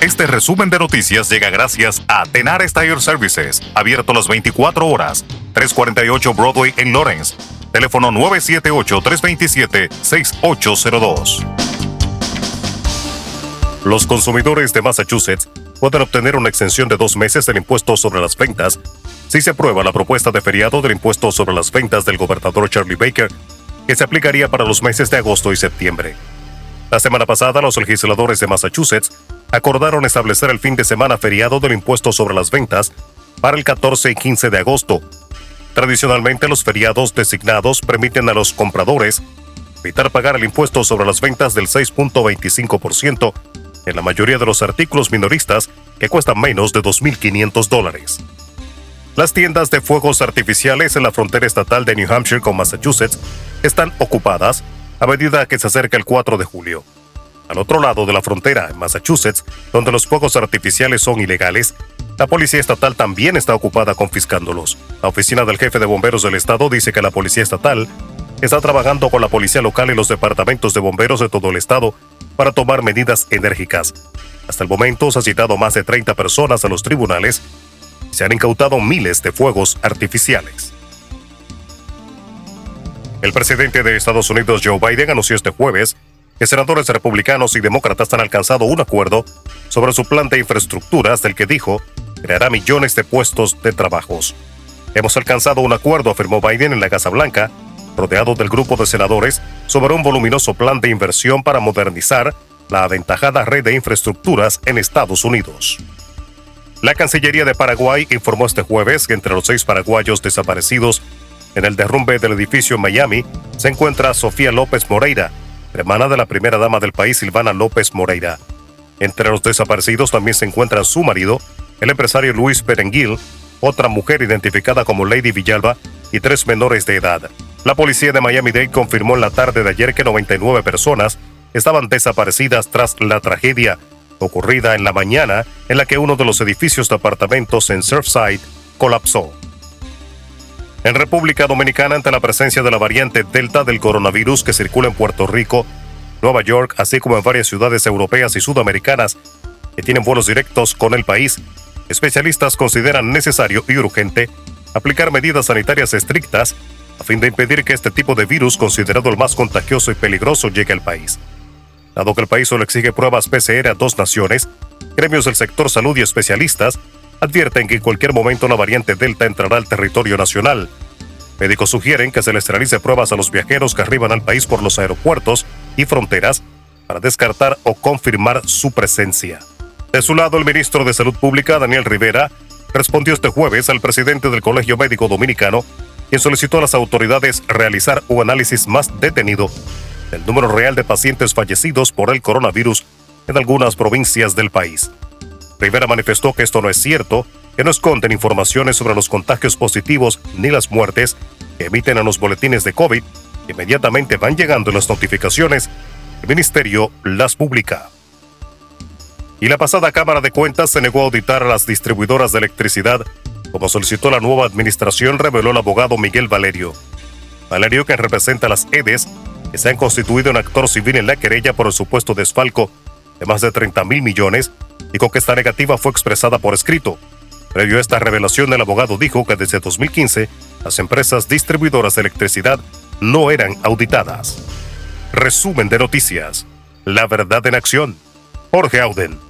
Este resumen de noticias llega gracias a Tenar Tire Services, abierto las 24 horas, 348 Broadway en Lawrence. Teléfono 978-327-6802. Los consumidores de Massachusetts pueden obtener una extensión de dos meses del impuesto sobre las ventas si se aprueba la propuesta de feriado del impuesto sobre las ventas del gobernador Charlie Baker, que se aplicaría para los meses de agosto y septiembre. La semana pasada, los legisladores de Massachusetts acordaron establecer el fin de semana feriado del impuesto sobre las ventas para el 14 y 15 de agosto. Tradicionalmente, los feriados designados permiten a los compradores evitar pagar el impuesto sobre las ventas del 6.25% en la mayoría de los artículos minoristas que cuestan menos de 2.500 dólares. Las tiendas de fuegos artificiales en la frontera estatal de New Hampshire con Massachusetts están ocupadas a medida que se acerca el 4 de julio. Al otro lado de la frontera, en Massachusetts, donde los fuegos artificiales son ilegales, la policía estatal también está ocupada confiscándolos. La oficina del jefe de bomberos del estado dice que la policía estatal está trabajando con la policía local y los departamentos de bomberos de todo el estado para tomar medidas enérgicas. Hasta el momento se ha citado más de 30 personas a los tribunales y se han incautado miles de fuegos artificiales. El presidente de Estados Unidos, Joe Biden, anunció este jueves senadores republicanos y demócratas han alcanzado un acuerdo sobre su plan de infraestructuras del que dijo creará millones de puestos de trabajos. Hemos alcanzado un acuerdo, afirmó Biden en la Casa Blanca, rodeado del grupo de senadores, sobre un voluminoso plan de inversión para modernizar la aventajada red de infraestructuras en Estados Unidos. La Cancillería de Paraguay informó este jueves que entre los seis paraguayos desaparecidos en el derrumbe del edificio en Miami se encuentra Sofía López Moreira, hermana de la primera dama del país Silvana López Moreira. Entre los desaparecidos también se encuentran su marido, el empresario Luis Berenguil, otra mujer identificada como Lady Villalba y tres menores de edad. La policía de Miami-Dade confirmó en la tarde de ayer que 99 personas estaban desaparecidas tras la tragedia ocurrida en la mañana en la que uno de los edificios de apartamentos en Surfside colapsó. En República Dominicana, ante la presencia de la variante Delta del coronavirus que circula en Puerto Rico, Nueva York, así como en varias ciudades europeas y sudamericanas que tienen vuelos directos con el país, especialistas consideran necesario y urgente aplicar medidas sanitarias estrictas a fin de impedir que este tipo de virus, considerado el más contagioso y peligroso, llegue al país. Dado que el país solo exige pruebas PCR a dos naciones, gremios del sector salud y especialistas advierten que en cualquier momento la variante Delta entrará al territorio nacional. Médicos sugieren que se les realice pruebas a los viajeros que arriban al país por los aeropuertos y fronteras para descartar o confirmar su presencia. De su lado, el ministro de Salud Pública, Daniel Rivera, respondió este jueves al presidente del Colegio Médico Dominicano, quien solicitó a las autoridades realizar un análisis más detenido del número real de pacientes fallecidos por el coronavirus en algunas provincias del país. Rivera manifestó que esto no es cierto, que no esconden informaciones sobre los contagios positivos ni las muertes que emiten en los boletines de COVID, inmediatamente van llegando las notificaciones, el ministerio las publica. Y la pasada Cámara de Cuentas se negó a auditar a las distribuidoras de electricidad, como solicitó la nueva administración, reveló el abogado Miguel Valerio. Valerio, que representa a las EDES, que se han constituido en actor civil en la querella por el supuesto desfalco de más de 30 mil millones, dijo que esta negativa fue expresada por escrito. Previo a esta revelación, el abogado dijo que desde 2015 las empresas distribuidoras de electricidad no eran auditadas. Resumen de noticias. La verdad en acción. Jorge Auden.